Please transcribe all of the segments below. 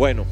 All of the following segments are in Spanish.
Bueno,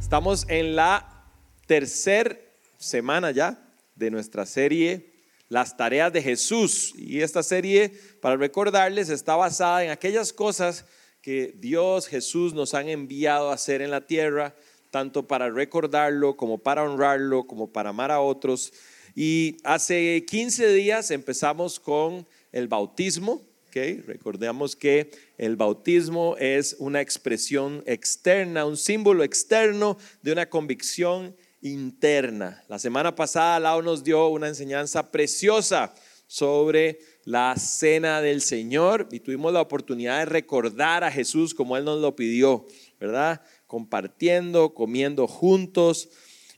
estamos en la tercera semana ya de nuestra serie Las tareas de Jesús. Y esta serie, para recordarles, está basada en aquellas cosas que Dios, Jesús nos han enviado a hacer en la tierra, tanto para recordarlo como para honrarlo, como para amar a otros. Y hace 15 días empezamos con el bautismo. Recordemos que el bautismo es una expresión externa, un símbolo externo de una convicción interna. La semana pasada Lau nos dio una enseñanza preciosa sobre la cena del Señor y tuvimos la oportunidad de recordar a Jesús como Él nos lo pidió, ¿verdad? Compartiendo, comiendo juntos.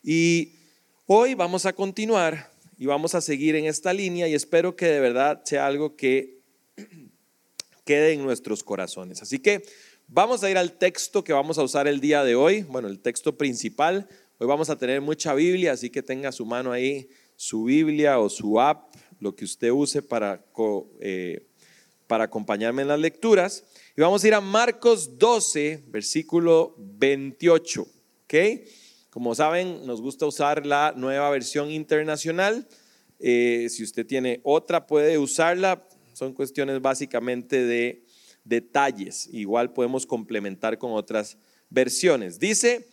Y hoy vamos a continuar y vamos a seguir en esta línea y espero que de verdad sea algo que quede en nuestros corazones. Así que vamos a ir al texto que vamos a usar el día de hoy, bueno, el texto principal. Hoy vamos a tener mucha Biblia, así que tenga su mano ahí, su Biblia o su app, lo que usted use para, eh, para acompañarme en las lecturas. Y vamos a ir a Marcos 12, versículo 28. ¿Ok? Como saben, nos gusta usar la nueva versión internacional. Eh, si usted tiene otra, puede usarla son cuestiones básicamente de detalles. Igual podemos complementar con otras versiones. Dice,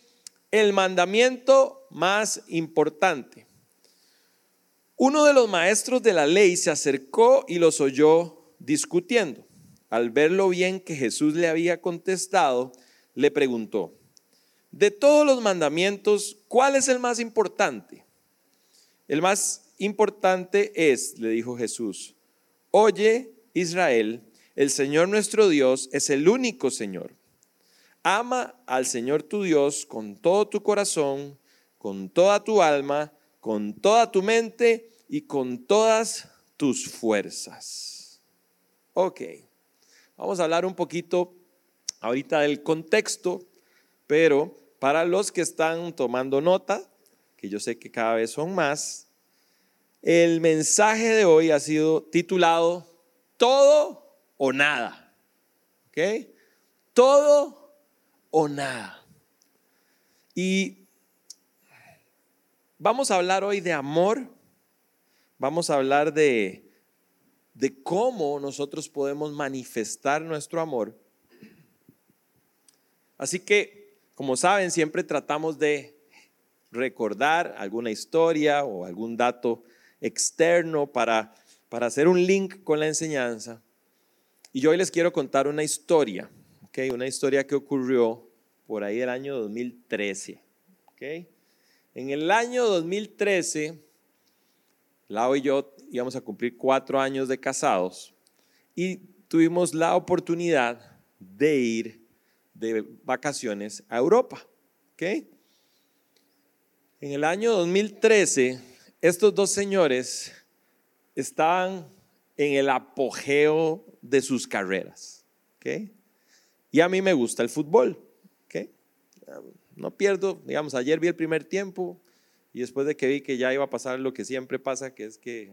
el mandamiento más importante. Uno de los maestros de la ley se acercó y los oyó discutiendo. Al ver lo bien que Jesús le había contestado, le preguntó, de todos los mandamientos, ¿cuál es el más importante? El más importante es, le dijo Jesús, Oye, Israel, el Señor nuestro Dios es el único Señor. Ama al Señor tu Dios con todo tu corazón, con toda tu alma, con toda tu mente y con todas tus fuerzas. Ok, vamos a hablar un poquito ahorita del contexto, pero para los que están tomando nota, que yo sé que cada vez son más, el mensaje de hoy ha sido titulado Todo o nada. ¿Ok? Todo o nada. Y vamos a hablar hoy de amor. Vamos a hablar de, de cómo nosotros podemos manifestar nuestro amor. Así que, como saben, siempre tratamos de recordar alguna historia o algún dato externo para, para hacer un link con la enseñanza. Y yo hoy les quiero contar una historia, ¿okay? una historia que ocurrió por ahí el año 2013. ¿okay? En el año 2013, Lau y yo íbamos a cumplir cuatro años de casados y tuvimos la oportunidad de ir de vacaciones a Europa. ¿okay? En el año 2013 estos dos señores estaban en el apogeo de sus carreras. Y a mí me gusta el fútbol. No pierdo, digamos, ayer vi el primer tiempo y después de que vi que ya iba a pasar lo que siempre pasa, que es que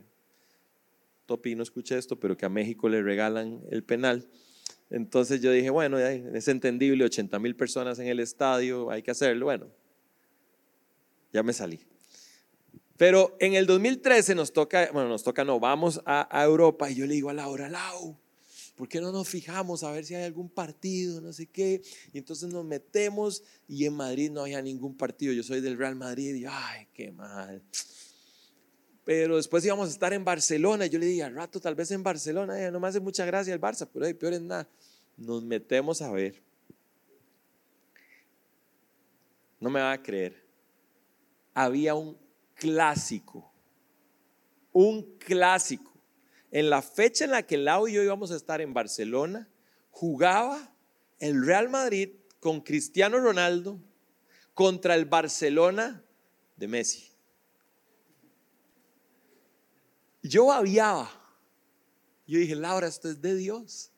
Topi no escucha esto, pero que a México le regalan el penal. Entonces yo dije, bueno, es entendible, 80 mil personas en el estadio, hay que hacerlo. Bueno, ya me salí. Pero en el 2013 nos toca, bueno, nos toca, no, vamos a, Europa y yo le digo a Laura, Lau, ¿por qué no nos fijamos a ver si hay algún partido, no sé qué? Y entonces nos metemos y en Madrid no había ningún partido. Yo soy del Real Madrid y, ay, qué mal. Pero después íbamos a estar en Barcelona. Y yo le dije, al rato tal vez en Barcelona, no me hace mucha gracia el Barça, pero hay peor es nada. Nos metemos a ver. No me va a creer. Había un clásico, un clásico. En la fecha en la que Lau y yo íbamos a estar en Barcelona, jugaba el Real Madrid con Cristiano Ronaldo contra el Barcelona de Messi. Yo babiaba. Yo dije, Laura, esto es de Dios.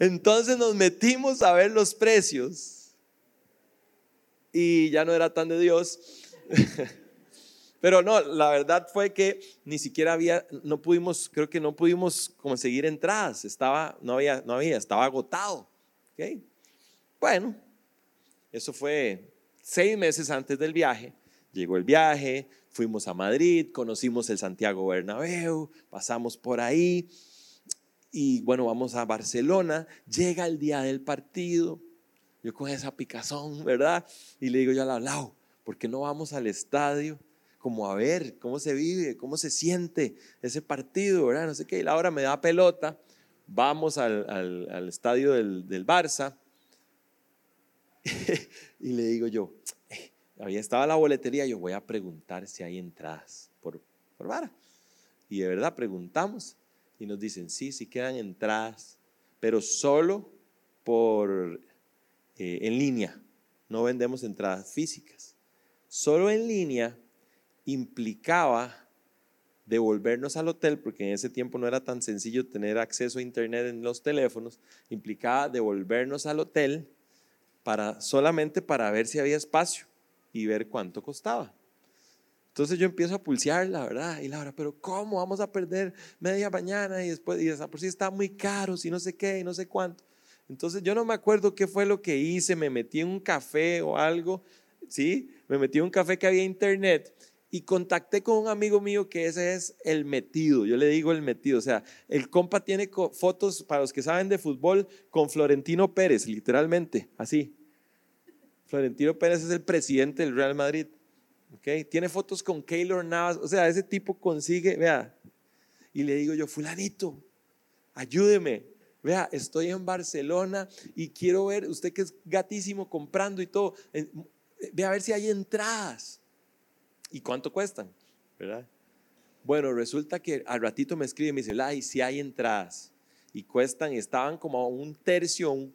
Entonces nos metimos a ver los precios y ya no era tan de Dios. Pero no, la verdad fue que ni siquiera había, no pudimos, creo que no pudimos conseguir entradas, estaba, no había, no había, estaba agotado. ¿okay? Bueno, eso fue seis meses antes del viaje. Llegó el viaje, fuimos a Madrid, conocimos el Santiago Bernabéu, pasamos por ahí y bueno, vamos a Barcelona. Llega el día del partido, yo con esa picazón, ¿verdad? Y le digo yo al lado, ¿por qué no vamos al estadio? Como a ver cómo se vive, cómo se siente ese partido, ¿verdad? No sé qué. Y Laura me da pelota, vamos al, estadio del, del Barça. y le digo yo, eh, había estaba la boletería, yo voy a preguntar si hay entradas por, por vara. Y de verdad preguntamos y nos dicen, sí, sí quedan entradas, pero solo por eh, en línea, no vendemos entradas físicas. Solo en línea implicaba devolvernos al hotel, porque en ese tiempo no era tan sencillo tener acceso a internet en los teléfonos, implicaba devolvernos al hotel para solamente para ver si había espacio y ver cuánto costaba. Entonces yo empiezo a pulsear, la verdad, y la verdad, pero ¿cómo vamos a perder media mañana y después, y por si está muy caro, si no sé qué, y no sé cuánto? Entonces yo no me acuerdo qué fue lo que hice, me metí en un café o algo, ¿sí? Me metí en un café que había internet y contacté con un amigo mío que ese es el metido, yo le digo el metido, o sea, el compa tiene fotos, para los que saben de fútbol, con Florentino Pérez, literalmente, así. Florentino Pérez es el presidente del Real Madrid, ¿ok? Tiene fotos con Keylor Navas, o sea, ese tipo consigue, vea, y le digo yo, fulanito, ayúdeme, Vea, estoy en Barcelona y quiero ver, usted que es gatísimo comprando y todo, ve a ver si hay entradas. ¿Y cuánto cuestan? ¿Verdad? Bueno, resulta que al ratito me escribe y me dice, ay, si hay entradas. Y cuestan, estaban como a un tercio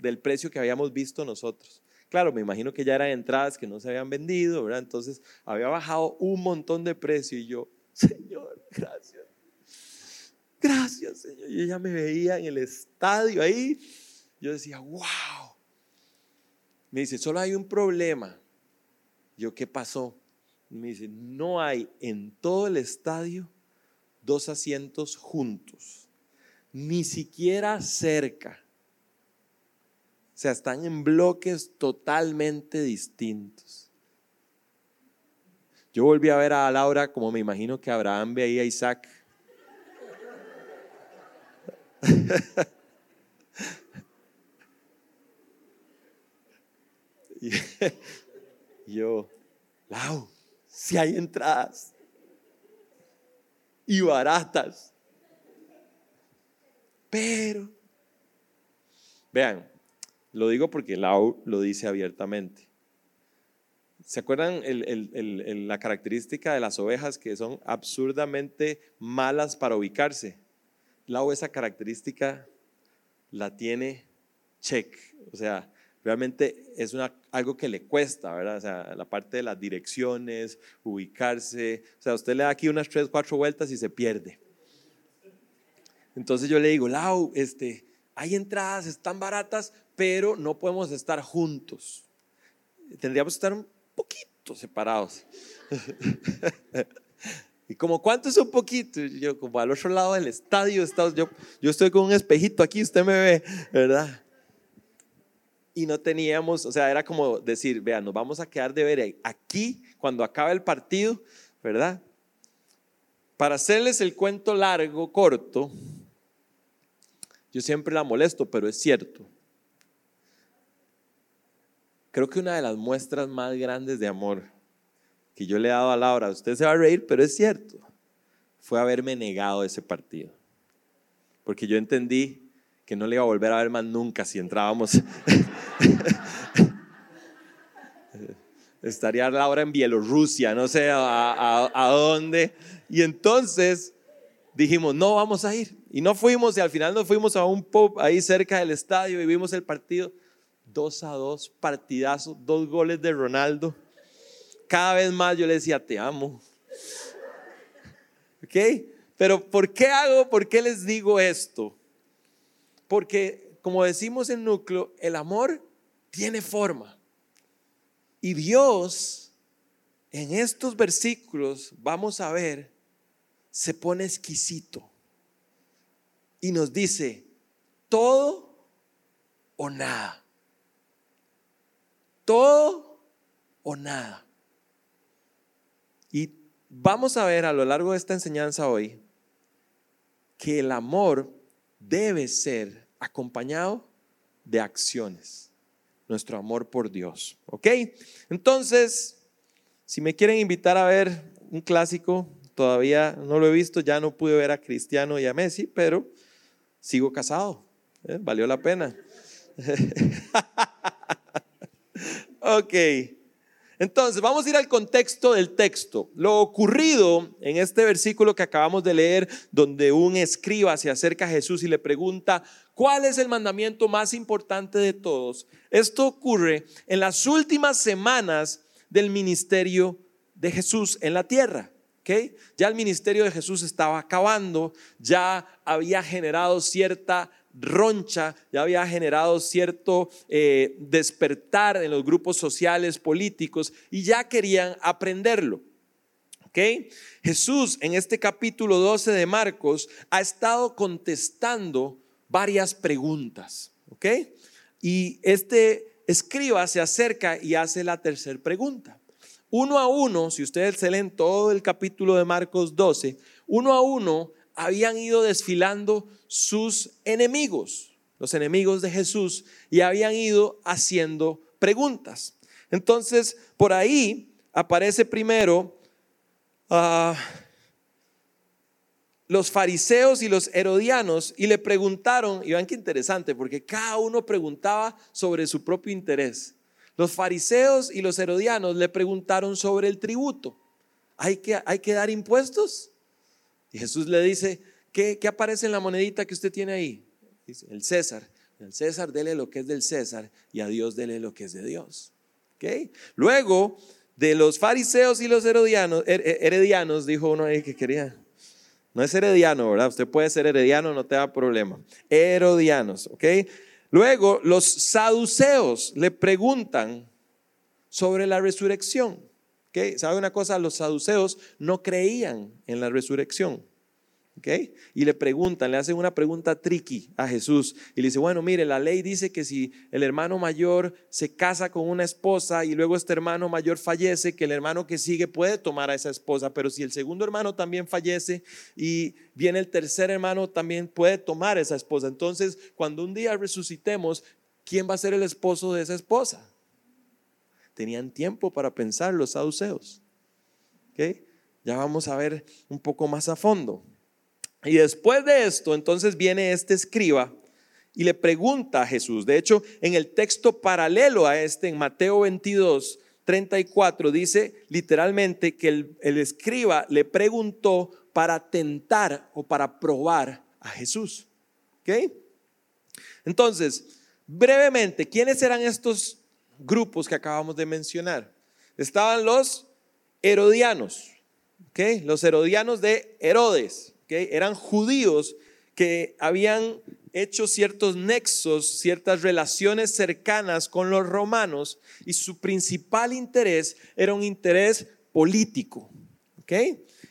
del precio que habíamos visto nosotros. Claro, me imagino que ya eran entradas que no se habían vendido, ¿verdad? Entonces había bajado un montón de precio y yo, Señor, gracias. Gracias, Señor. Yo ya me veía en el estadio ahí. Yo decía, wow. Me dice, solo hay un problema. Yo, ¿qué pasó? Me dice, no hay en todo el estadio dos asientos juntos, ni siquiera cerca. O sea, están en bloques totalmente distintos. Yo volví a ver a Laura como me imagino que Abraham veía a Isaac y yo, Lau, si hay entradas y baratas, pero, vean, lo digo porque Lau lo dice abiertamente. ¿Se acuerdan la característica de las ovejas que son absurdamente malas para ubicarse? Lau esa característica la tiene check, o sea, realmente es algo que le cuesta, ¿verdad? O sea, la parte de las direcciones, ubicarse, o sea, usted le da aquí unas tres, cuatro vueltas y se pierde. Entonces yo le digo, Lau, este, hay entradas, están baratas, pero no podemos estar juntos. Tendríamos que estar un poquito separados. Y como, ¿cuánto es un poquito? yo, como al otro lado del estadio, yo, yo estoy con un espejito aquí, usted me ve, ¿verdad? Y no teníamos, o sea, era como decir, vean, nos vamos a quedar de ver aquí cuando acabe el partido, ¿verdad? Para hacerles el cuento largo, corto, yo siempre la molesto, pero es cierto. Creo que una de las muestras más grandes de amor que yo le he dado a Laura, usted se va a reír, pero es cierto, fue haberme negado ese partido. Porque yo entendí que no le iba a volver a ver más nunca si entrábamos. Estaría Laura en Bielorrusia, no sé a, dónde. Y entonces dijimos, no vamos a ir. Y no fuimos y al final nos fuimos a un pub ahí cerca del estadio y vimos el partido. Dos a dos, partidazo, dos goles de Ronaldo cada vez más yo le decía, te amo. ¿Ok? Pero ¿por qué hago, por qué les digo esto? Porque, como decimos en núcleo, el amor tiene forma. Y Dios, en estos versículos, vamos a ver, se pone exquisito. Y nos dice, todo o nada. todo o nada. Y vamos a ver a lo largo de esta enseñanza hoy que el amor debe ser acompañado de acciones. Nuestro amor por Dios. ¿Ok? Entonces, si me quieren invitar a ver un clásico, todavía no lo he visto, ya no pude ver a Cristiano y a Messi, pero sigo casado. ¿eh? Valió la pena. ok. Entonces, vamos a ir al contexto del texto. Lo ocurrido en este versículo que acabamos de leer, donde un escriba se acerca a Jesús y le pregunta, ¿cuál es el mandamiento más importante de todos? Esto ocurre en las últimas semanas del ministerio de Jesús en la tierra. ¿Okay? Ya el ministerio de Jesús estaba acabando, ya había generado cierta roncha, ya había generado cierto eh, despertar en los grupos sociales, políticos, y ya querían aprenderlo. ¿Okay? Jesús en este capítulo 12 de Marcos ha estado contestando varias preguntas. ¿Okay? Y este escriba se acerca y hace la tercera pregunta. Uno a uno, si ustedes se leen todo el capítulo de Marcos 12, uno a uno habían ido desfilando sus enemigos, los enemigos de Jesús, y habían ido haciendo preguntas. Entonces, por ahí aparece primero ah, los fariseos y los herodianos y le preguntaron, y vean qué interesante, porque cada uno preguntaba sobre su propio interés. Los fariseos y los herodianos le preguntaron sobre el tributo. ¿Hay que, hay que dar impuestos? Y Jesús le dice, ¿qué, aparece en la monedita que usted tiene ahí? Dice, el César. Al César dele lo que es del César y a Dios dele lo que es de Dios. ¿Okay? Luego, de los fariseos y los herodianos, heredianos, dijo uno ahí que quería. No es herediano, ¿verdad? Usted puede ser herediano, no te da problema. Herodianos, ¿ok? Luego, los saduceos le preguntan sobre la resurrección. ¿Sabe una cosa? Los saduceos no creían en la resurrección. Y le preguntan, le hacen una pregunta tricky a Jesús y le dice, bueno, mire, la ley dice que si el hermano mayor se casa con una esposa y luego este hermano mayor fallece, que el hermano que sigue puede tomar a esa esposa, pero si el segundo hermano también fallece y viene el tercer hermano también puede tomar a esa esposa. Entonces, cuando un día resucitemos, ¿quién va a ser el esposo de esa esposa? tenían tiempo para pensar los saduceos. Ya vamos a ver un poco más a fondo. Y después de esto, entonces viene este escriba y le pregunta a Jesús. De hecho, en el texto paralelo a este, en Mateo 22, 34, dice literalmente que el, escriba le preguntó para tentar o para probar a Jesús. ¿Ok? Entonces, brevemente, ¿quiénes eran estos grupos que acabamos de mencionar. Estaban los herodianos, ¿okay? los herodianos de Herodes, eran judíos que habían hecho ciertos nexos, ciertas relaciones cercanas con los romanos y su principal interés era un interés político.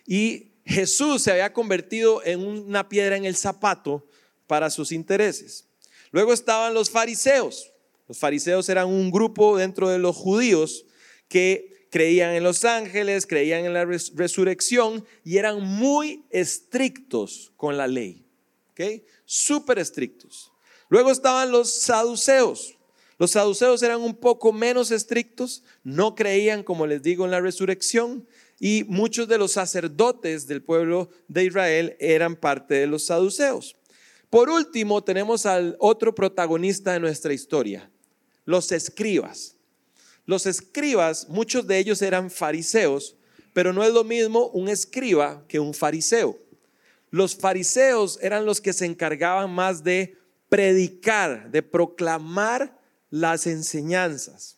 Y Jesús se había convertido en una piedra en el zapato para sus intereses. Luego estaban los fariseos, los fariseos eran un grupo dentro de los judíos que creían en los ángeles, creían en la resurrección y eran muy estrictos con la ley. ¿Ok? Súper estrictos. Luego estaban los saduceos. Los saduceos eran un poco menos estrictos, no creían, como les digo, en la resurrección y muchos de los sacerdotes del pueblo de Israel eran parte de los saduceos. Por último, tenemos al otro protagonista de nuestra historia, los escribas. Los escribas, muchos de ellos eran fariseos, pero no es lo mismo un escriba que un fariseo. Los fariseos eran los que se encargaban más de predicar, de proclamar las enseñanzas.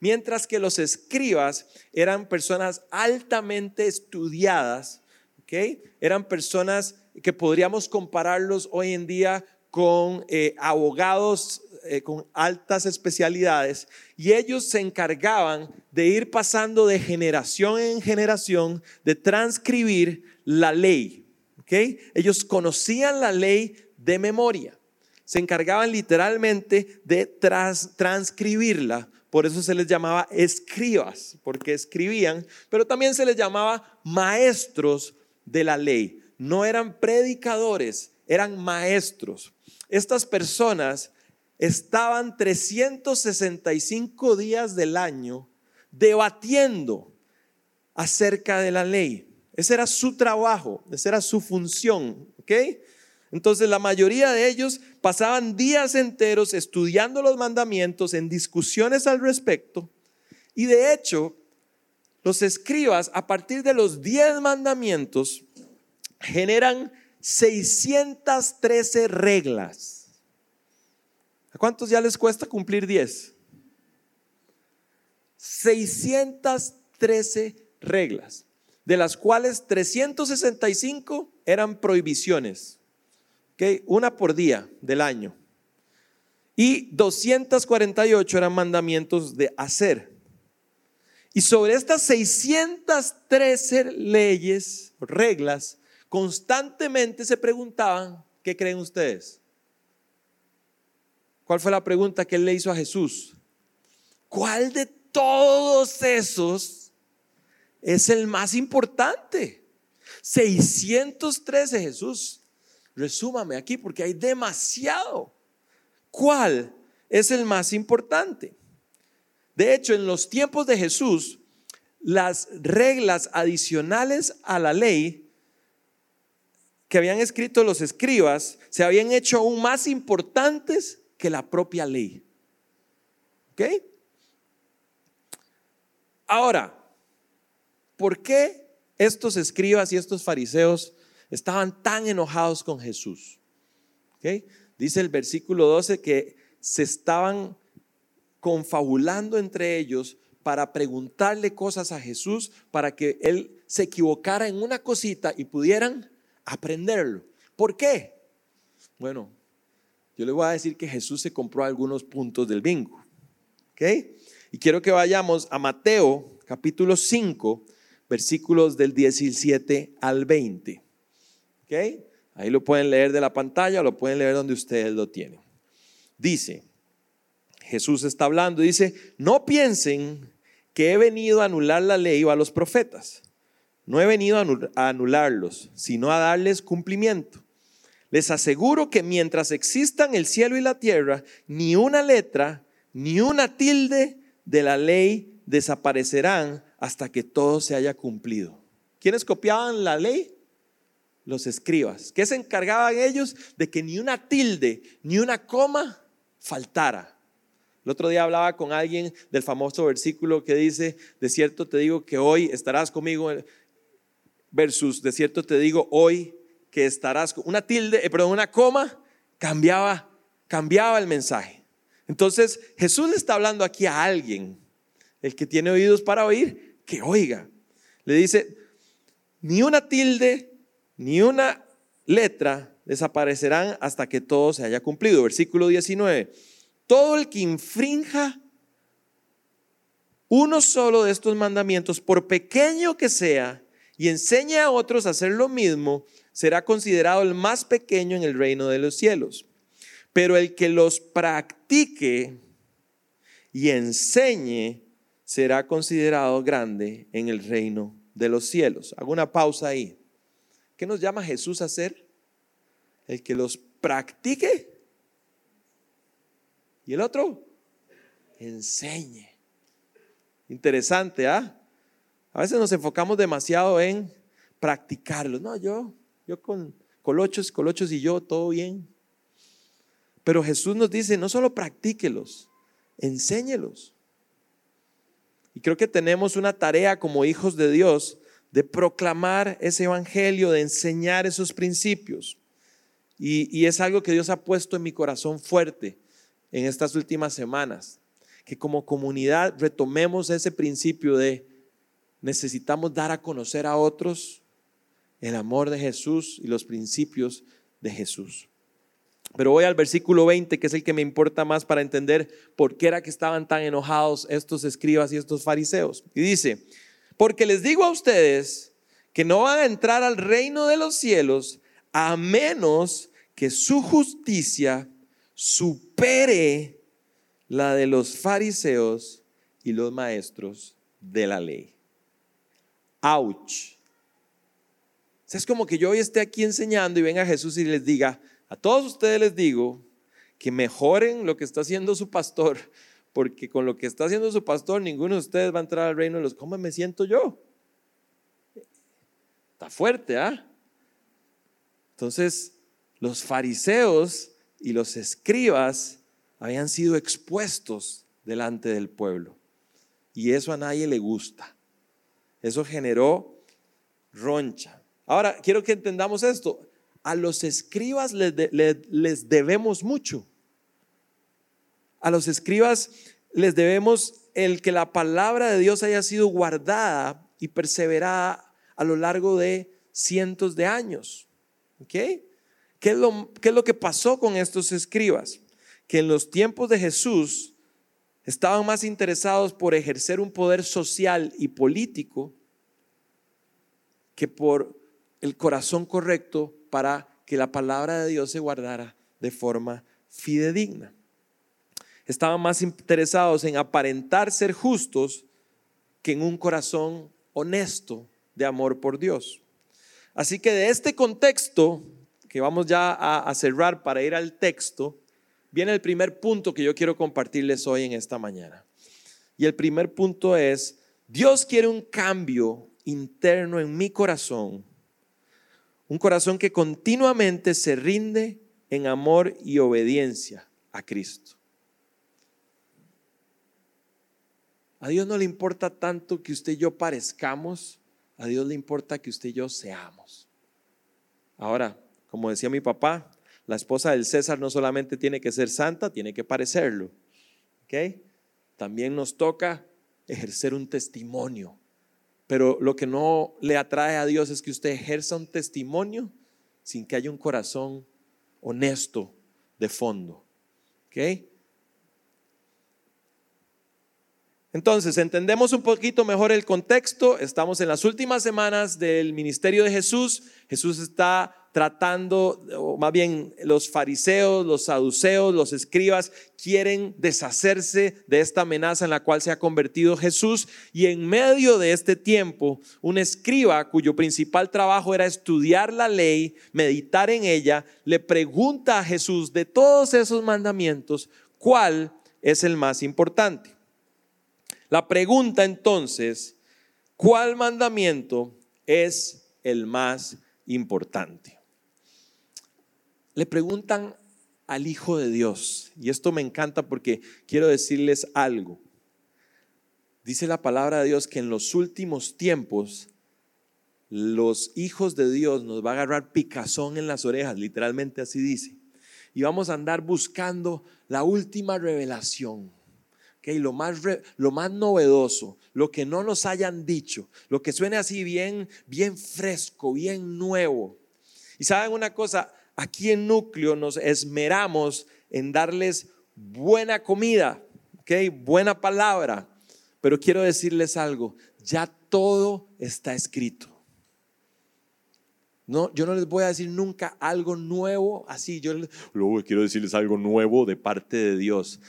Mientras que los escribas eran personas altamente estudiadas, eran personas que podríamos compararlos hoy en día con eh, abogados eh, con altas especialidades y ellos se encargaban de ir pasando de generación en generación, de transcribir la ley. Ellos conocían la ley de memoria, se encargaban literalmente de transcribirla por eso se les llamaba escribas, porque escribían, pero también se les llamaba maestros de la ley. No eran predicadores, eran maestros. Estas personas estaban 365 días del año debatiendo acerca de la ley. Ese era su trabajo, esa era su función, ¿ok? Entonces la mayoría de ellos pasaban días enteros estudiando los mandamientos, en discusiones al respecto, y de hecho, los escribas a partir de los 10 mandamientos generan 613 reglas. ¿A cuántos ya les cuesta cumplir 10? 613 reglas, de las cuales 365 eran prohibiciones, ¿okay? una por día del año, y 248 eran mandamientos de hacer. Y sobre estas 613 leyes, reglas, constantemente se preguntaban, ¿qué creen ustedes? ¿Cuál fue la pregunta que él le hizo a Jesús? ¿Cuál de todos esos es el más importante? 613 Jesús. Resúmame aquí porque hay demasiado. ¿Cuál es el más importante? De hecho, en los tiempos de Jesús, las reglas adicionales a la ley que habían escrito los escribas se habían hecho aún más importantes que la propia ley. ¿Ok? Ahora, ¿por qué estos escribas y estos fariseos estaban tan enojados con Jesús? ¿Ok? Dice el versículo 12 que se estaban confabulando entre ellos para preguntarle cosas a Jesús para que él se equivocara en una cosita y pudieran aprenderlo. ¿Por qué? Bueno, yo le voy a decir que Jesús se compró algunos puntos del bingo. ¿Ok? Y quiero que vayamos a Mateo capítulo 5, versículos del 17 al 20. ¿Ok? Ahí lo pueden leer de la pantalla, lo pueden leer donde ustedes lo tienen. Dice, Jesús está hablando, dice, no piensen que he venido a anular la ley o a los profetas. No he venido a anularlos, sino a darles cumplimiento. Les aseguro que mientras existan el cielo y la tierra, ni una letra, ni una tilde de la ley desaparecerán hasta que todo se haya cumplido. ¿Quiénes copiaban la ley? Los escribas. ¿Qué se encargaban ellos? De que ni una tilde, ni una coma faltara. El otro día hablaba con alguien del famoso versículo que dice, de cierto te digo que hoy estarás conmigo versus, de cierto te digo hoy que estarás, una tilde, eh, perdón, una coma, cambiaba, cambiaba el mensaje. Entonces Jesús le está hablando aquí a alguien, el que tiene oídos para oír, que oiga. Le dice, ni una tilde, ni una letra desaparecerán hasta que todo se haya cumplido. Versículo 19. Todo el que infrinja uno solo de estos mandamientos, por pequeño que sea, y enseñe a otros a hacer lo mismo, será considerado el más pequeño en el reino de los cielos. Pero el que los practique y enseñe será considerado grande en el reino de los cielos. Hago una pausa ahí. ¿Qué nos llama Jesús a hacer? El que los practique y el otro enseñe. Interesante, ¿ah? A veces nos enfocamos demasiado en practicarlos. No, yo, yo con colochos, colochos y yo, todo bien. Pero Jesús nos dice, no solo practíquelos, enséñelos. Y creo que tenemos una tarea como hijos de Dios de proclamar ese evangelio, de enseñar esos principios. Y, y, es algo que Dios ha puesto en mi corazón fuerte en estas últimas semanas. Que como comunidad retomemos ese principio de necesitamos dar a conocer a otros el amor de Jesús y los principios de Jesús. Pero voy al versículo 20, que es el que me importa más para entender por qué era que estaban tan enojados estos escribas y estos fariseos. Y dice, porque les digo a ustedes que no van a entrar al reino de los cielos a menos que su justicia supere la de los fariseos y los maestros de la ley. Ouch. Es como que yo hoy esté aquí enseñando y venga Jesús y les diga, a todos ustedes les digo que mejoren lo que está haciendo su pastor, porque con lo que está haciendo su pastor ninguno de ustedes va a entrar al reino de los, ¿cómo me siento yo? Está fuerte, ¿ah? Entonces, los fariseos y los escribas habían sido expuestos delante del pueblo. Y eso a nadie le gusta. Eso generó roncha. Ahora, quiero que entendamos esto. A los escribas les, les debemos mucho. A los escribas les debemos el que la palabra de Dios haya sido guardada y perseverada a lo largo de cientos de años. ¿Qué es, lo, ¿Qué es lo que pasó con estos escribas? Que en los tiempos de Jesús estaban más interesados por ejercer un poder social y político que por el corazón correcto para que la palabra de Dios se guardara de forma fidedigna. Estaban más interesados en aparentar ser justos que en un corazón honesto de amor por Dios. Así que de este contexto, que vamos ya a, cerrar para ir al texto, viene el primer punto que yo quiero compartirles hoy en esta mañana. Y el primer punto es, Dios quiere un cambio interno en mi corazón, un corazón que continuamente se rinde en amor y obediencia a Cristo. A Dios no le importa tanto que usted y yo parezcamos, a Dios le importa que usted y yo seamos. Ahora, como decía mi papá, la esposa del César no solamente tiene que ser santa, tiene que parecerlo. ¿Ok? También nos toca ejercer un testimonio. Pero lo que no le atrae a Dios es que usted ejerza un testimonio sin que haya un corazón honesto de fondo. ¿Ok? Entonces, entendemos un poquito mejor el contexto. Estamos en las últimas semanas del ministerio de Jesús. Jesús está tratando, o más bien los fariseos, los saduceos, los escribas, quieren deshacerse de esta amenaza en la cual se ha convertido Jesús. Y en medio de este tiempo, un escriba cuyo principal trabajo era estudiar la ley, meditar en ella, le pregunta a Jesús de todos esos mandamientos, ¿cuál es el más importante? La pregunta entonces, ¿cuál mandamiento es el más importante? Le preguntan al Hijo de Dios, y esto me encanta porque quiero decirles algo. Dice la palabra de Dios que en los últimos tiempos los hijos de Dios nos va a agarrar picazón en las orejas, literalmente así dice. Y vamos a andar buscando la última revelación lo, más lo más novedoso, lo que no nos hayan dicho, lo que suene así bien, bien fresco, bien nuevo. Y saben una cosa, aquí en Núcleo nos esmeramos en darles buena comida, ¿okay? buena palabra. Pero quiero decirles algo, ya todo está escrito. No, yo no les voy a decir nunca algo nuevo así. Yo luego quiero decirles algo nuevo de parte de Dios.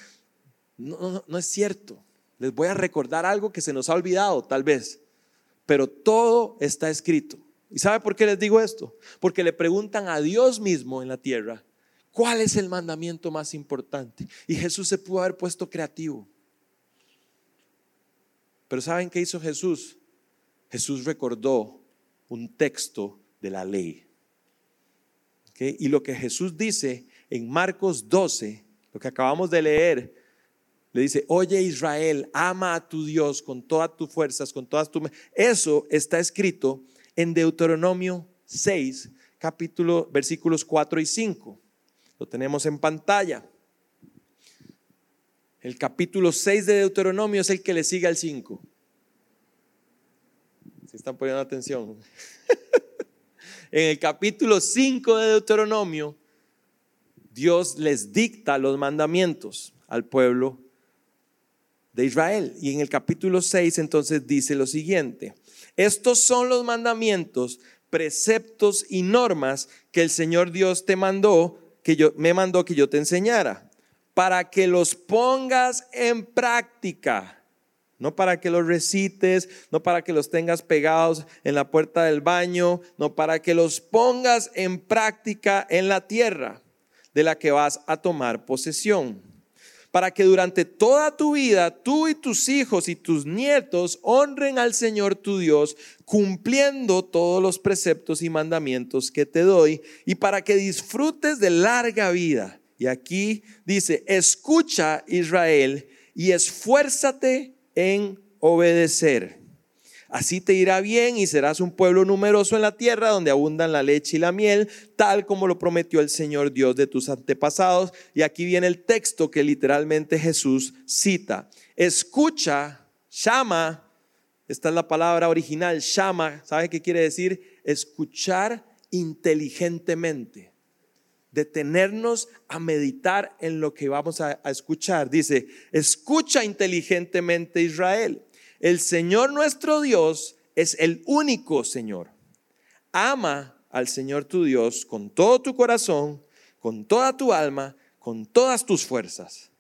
No, no, es cierto. Les voy a recordar algo que se nos ha olvidado, tal vez. Pero todo está escrito. ¿Y sabe por qué les digo esto? Porque le preguntan a Dios mismo en la tierra, ¿cuál es el mandamiento más importante? Y Jesús se pudo haber puesto creativo. Pero ¿saben qué hizo Jesús? Jesús recordó un texto de la ley. Y lo que Jesús dice en Marcos 12, lo que acabamos de leer, le dice, oye Israel, ama a tu Dios con todas tus fuerzas, con todas tus... Eso está escrito en Deuteronomio 6, capítulo, versículos 4 y 5. Lo tenemos en pantalla. El capítulo 6 de Deuteronomio es el que le sigue al 5. Si están poniendo atención. en el capítulo 5 de Deuteronomio, Dios les dicta los mandamientos al pueblo de Israel. Y en el capítulo 6 entonces dice lo siguiente, estos son los mandamientos, preceptos y normas que el Señor Dios te mandó, que yo me mandó que yo te enseñara, para que los pongas en práctica. no para que los recites, no para que los tengas pegados en la puerta del baño, no para que los pongas en práctica en la tierra de la que vas a tomar posesión. Para que durante toda tu vida tú y tus hijos y tus nietos honren al Señor tu Dios, cumpliendo todos los preceptos y mandamientos que te doy, y para que disfrutes de larga vida. Y aquí dice, escucha Israel y esfuérzate en obedecer. Así te irá bien y serás un pueblo numeroso en la tierra donde abundan la leche y la miel, tal como lo prometió el Señor Dios de tus antepasados. Y aquí viene el texto que literalmente Jesús cita. Escucha, llama, esta es la palabra original, llama, ¿sabe qué quiere decir? Escuchar inteligentemente detenernos a meditar en lo que vamos a, escuchar. Dice, escucha inteligentemente Israel. El Señor nuestro Dios es el único Señor. Ama al Señor tu Dios con todo tu corazón, con toda tu alma, con todas tus fuerzas.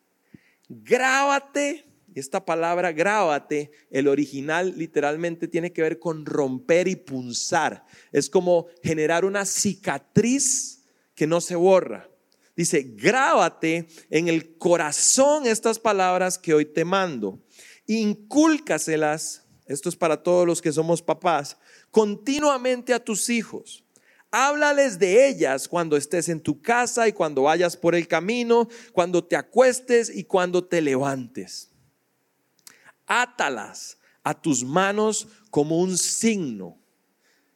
Grábate, esta palabra grábate, el original literalmente tiene que ver con romper y punzar. Es como generar una cicatriz que no se borra. Dice, grábate en el corazón estas palabras que hoy te mando. Incúlcaselas, esto es para todos los que somos papás, continuamente a tus hijos. Háblales de ellas cuando estés en tu casa y cuando vayas por el camino, cuando te acuestes y cuando te levantes. Átalas a tus manos como un signo.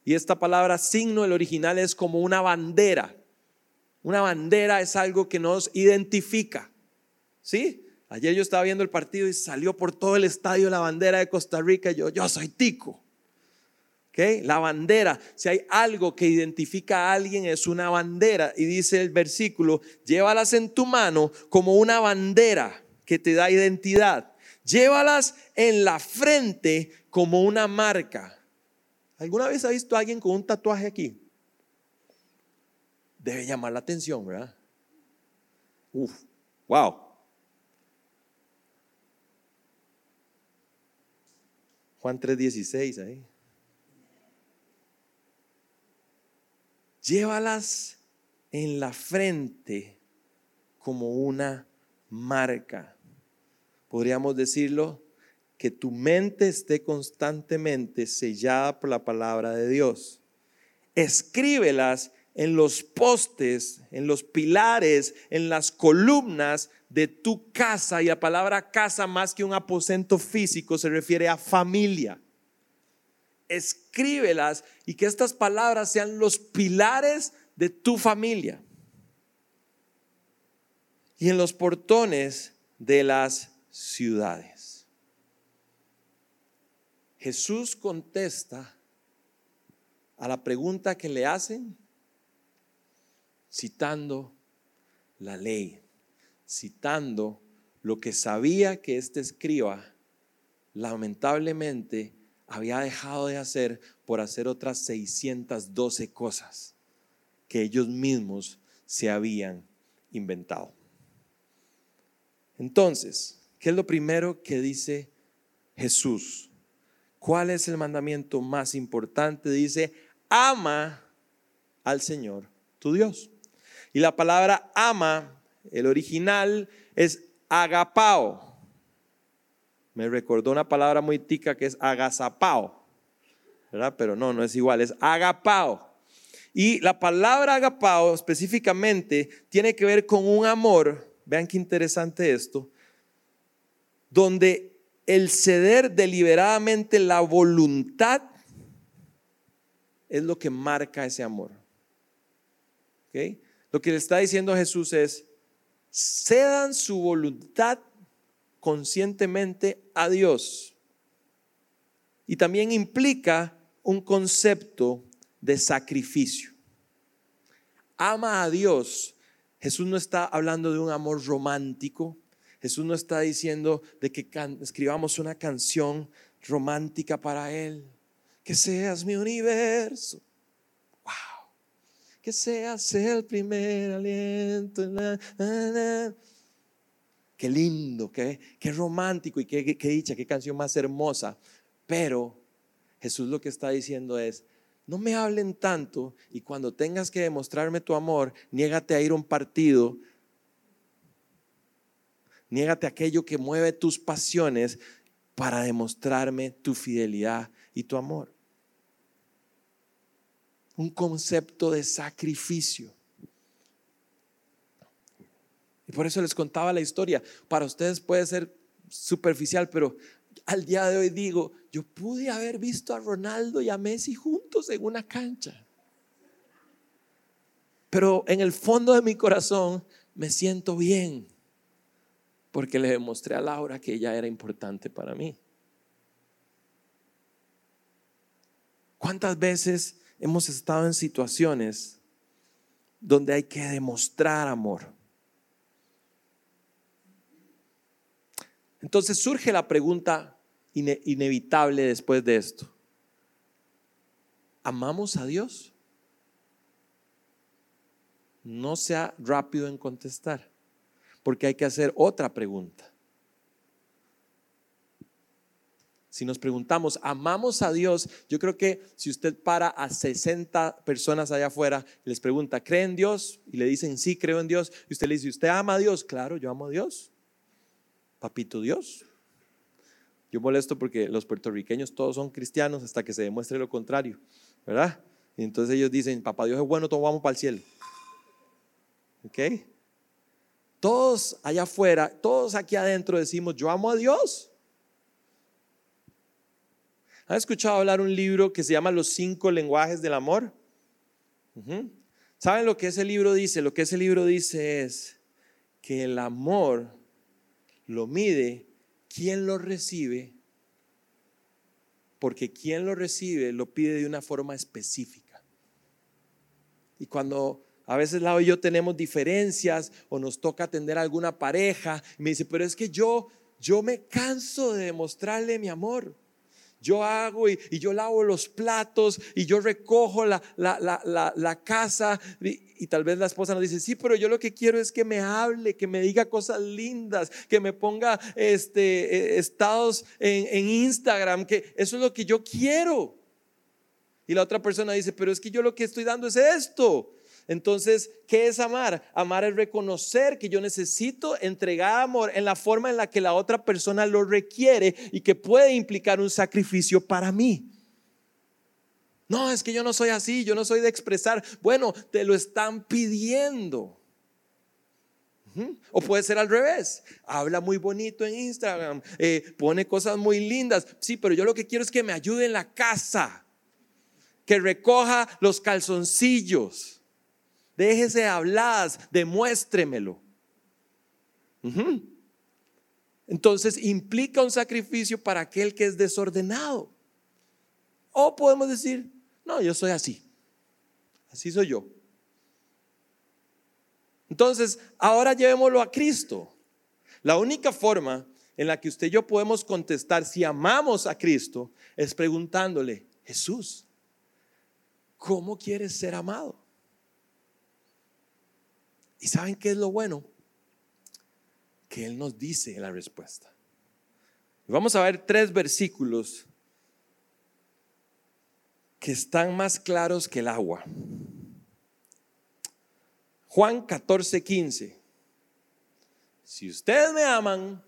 Y esta palabra signo, el original es como una bandera. Una bandera es algo que nos identifica. ¿Sí? Ayer yo estaba viendo el partido y salió por todo el estadio la bandera de Costa Rica. Y yo, yo soy tico. ¿Okay? La bandera, si hay algo que identifica a alguien, es una bandera. Y dice el versículo, llévalas en tu mano como una bandera que te da identidad. Llévalas en la frente como una marca. ¿Alguna vez ha visto a alguien con un tatuaje aquí? debe llamar la atención, ¿verdad? Uf, wow. Juan 3:16 ahí. Llévalas en la frente como una marca. Podríamos decirlo que tu mente esté constantemente sellada por la palabra de Dios. Escríbelas en los postes, en los pilares, en las columnas de tu casa. Y la palabra casa más que un aposento físico se refiere a familia. Escríbelas y que estas palabras sean los pilares de tu familia. Y en los portones de las ciudades. Jesús contesta a la pregunta que le hacen citando la ley, citando lo que sabía que este escriba lamentablemente había dejado de hacer por hacer otras 612 cosas que ellos mismos se habían inventado. Entonces, ¿qué es lo primero que dice Jesús? ¿Cuál es el mandamiento más importante? Dice, ama al Señor tu Dios. Y la palabra ama, el original es agapao. Me recordó una palabra muy tica que es agazapao, ¿verdad? Pero no, no es igual, es agapao. Y la palabra agapao específicamente tiene que ver con un amor, vean qué interesante esto, donde el ceder deliberadamente la voluntad es lo que marca ese amor. ¿Okay? Lo que le está diciendo Jesús es, cedan su voluntad conscientemente a Dios. Y también implica un concepto de sacrificio. Ama a Dios. Jesús no está hablando de un amor romántico. Jesús no está diciendo de que escribamos una canción romántica para Él. Que seas mi universo que seas el primer aliento. qué lindo, qué, qué romántico y qué, qué dicha, qué canción más hermosa. Pero Jesús lo que está diciendo es, no me hablen tanto y cuando tengas que demostrarme tu amor, niégate a ir a un partido, niégate a aquello que mueve tus pasiones para demostrarme tu fidelidad y tu amor. Un concepto de sacrificio. Y por eso les contaba la historia. Para ustedes puede ser superficial, pero al día de hoy digo, yo pude haber visto a Ronaldo y a Messi juntos en una cancha. Pero en el fondo de mi corazón me siento bien porque le demostré a Laura que ella era importante para mí. ¿Cuántas veces hemos estado en situaciones donde hay que demostrar amor? Entonces surge la pregunta inevitable después de esto. ¿Amamos a Dios? No sea rápido en contestar, porque hay que hacer otra pregunta. Si nos preguntamos, ¿amamos a Dios? Yo creo que si usted para a 60 personas allá afuera y les pregunta, ¿cree en Dios? Y le dicen, sí, creo en Dios. Y usted le dice, ¿usted ama a Dios? Claro, yo amo a Dios. Papito Dios. Yo molesto porque los puertorriqueños todos son cristianos hasta que se demuestre lo contrario, ¿verdad? Y entonces ellos dicen, papá Dios es bueno, todos vamos para el cielo. ¿Ok? Todos allá afuera, todos aquí adentro decimos, yo amo a Dios. ¿Han escuchado hablar un libro que se llama Los cinco lenguajes del amor? ¿Saben lo que ese libro dice? Lo que ese libro dice es que el amor lo mide quien lo recibe, porque quien lo recibe lo pide de una forma específica. Y cuando a veces Lau y yo tenemos diferencias o nos toca atender a alguna pareja, me dice, pero es que yo, yo me canso de demostrarle mi amor. Yo hago y, yo lavo los platos y yo recojo la, la, casa y, tal vez la esposa nos dice, sí, pero yo lo que quiero es que me hable, que me diga cosas lindas, que me ponga este, eh, estados en, en Instagram, que eso es lo que yo quiero. Y la otra persona dice, pero es que yo lo que estoy dando es esto. Entonces, ¿qué es amar? Amar es reconocer que yo necesito entregar amor en la forma en la que la otra persona lo requiere y que puede implicar un sacrificio para mí. No, es que yo no soy así, yo no soy de expresar. Bueno, te lo están pidiendo. O puede ser al revés. Habla muy bonito en Instagram, eh, pone cosas muy lindas. Sí, pero yo lo que quiero es que me ayude en la casa, que recoja los calzoncillos Déjese hablar, demuéstremelo. Entonces implica un sacrificio para aquel que es desordenado. O podemos decir, no, yo soy así. Así soy yo. Entonces, ahora llevémoslo a Cristo. La única forma en la que usted y yo podemos contestar si amamos a Cristo es preguntándole, Jesús, ¿cómo quieres ser amado? ¿Y saben qué es lo bueno? Que Él nos dice la respuesta. Vamos a ver tres versículos que están más claros que el agua. Juan 14, 15. Si ustedes me aman,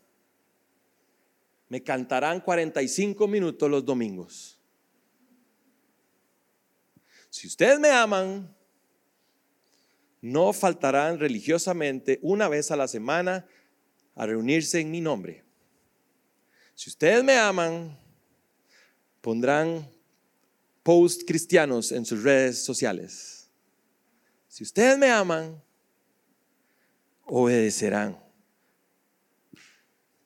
me cantarán 45 minutos los domingos. Si ustedes me aman, no faltarán religiosamente una vez a la semana a reunirse en mi nombre. Si ustedes me aman, pondrán post cristianos en sus redes sociales. Si ustedes me aman, obedecerán.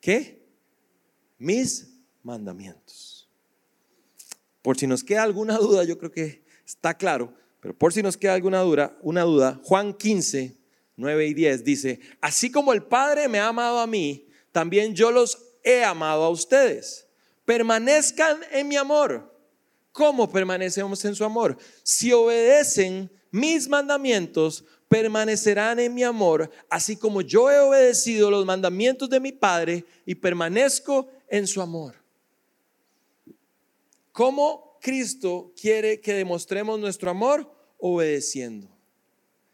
¿Qué? Mis mandamientos. Por si nos queda alguna duda, yo creo que está claro pero por si nos queda alguna duda, una duda, Juan 15, 9 y 10 dice, así como el Padre me ha amado a mí, también yo los he amado a ustedes. Permanezcan en mi amor. ¿Cómo permanecemos en su amor? Si obedecen mis mandamientos, permanecerán en mi amor, así como yo he obedecido los mandamientos de mi Padre y permanezco en su amor. ¿Cómo Cristo quiere que demostremos nuestro amor? Obedeciendo.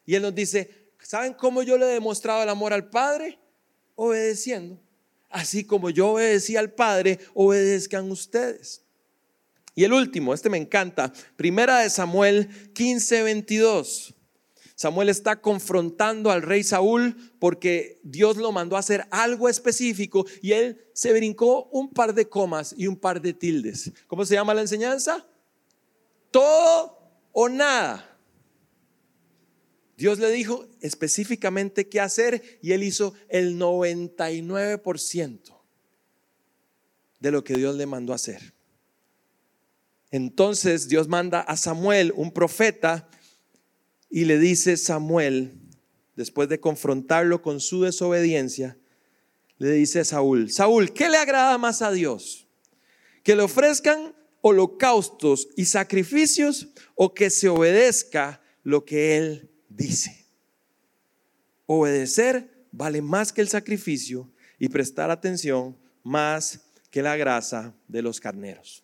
Y Él nos dice, ¿saben cómo yo le he demostrado el amor al Padre? Obedeciendo. Así como yo obedecí al Padre, obedezcan ustedes. Y el último, este me encanta, primera de Samuel 15, 22. Samuel está confrontando al rey Saúl porque Dios lo mandó a hacer algo específico y él se brincó un par de comas y un par de tildes. ¿Cómo se llama la enseñanza? Todo o nada. Dios le dijo específicamente qué hacer y él hizo el 99% de lo que Dios le mandó hacer. Entonces Dios manda a Samuel, un profeta, y le dice Samuel, después de confrontarlo con su desobediencia, le dice a Saúl, Saúl, ¿qué le agrada más a Dios? ¿Que le ofrezcan holocaustos y sacrificios o que se obedezca lo que Él dice? Obedecer vale más que el sacrificio y prestar atención más que la grasa de los carneros.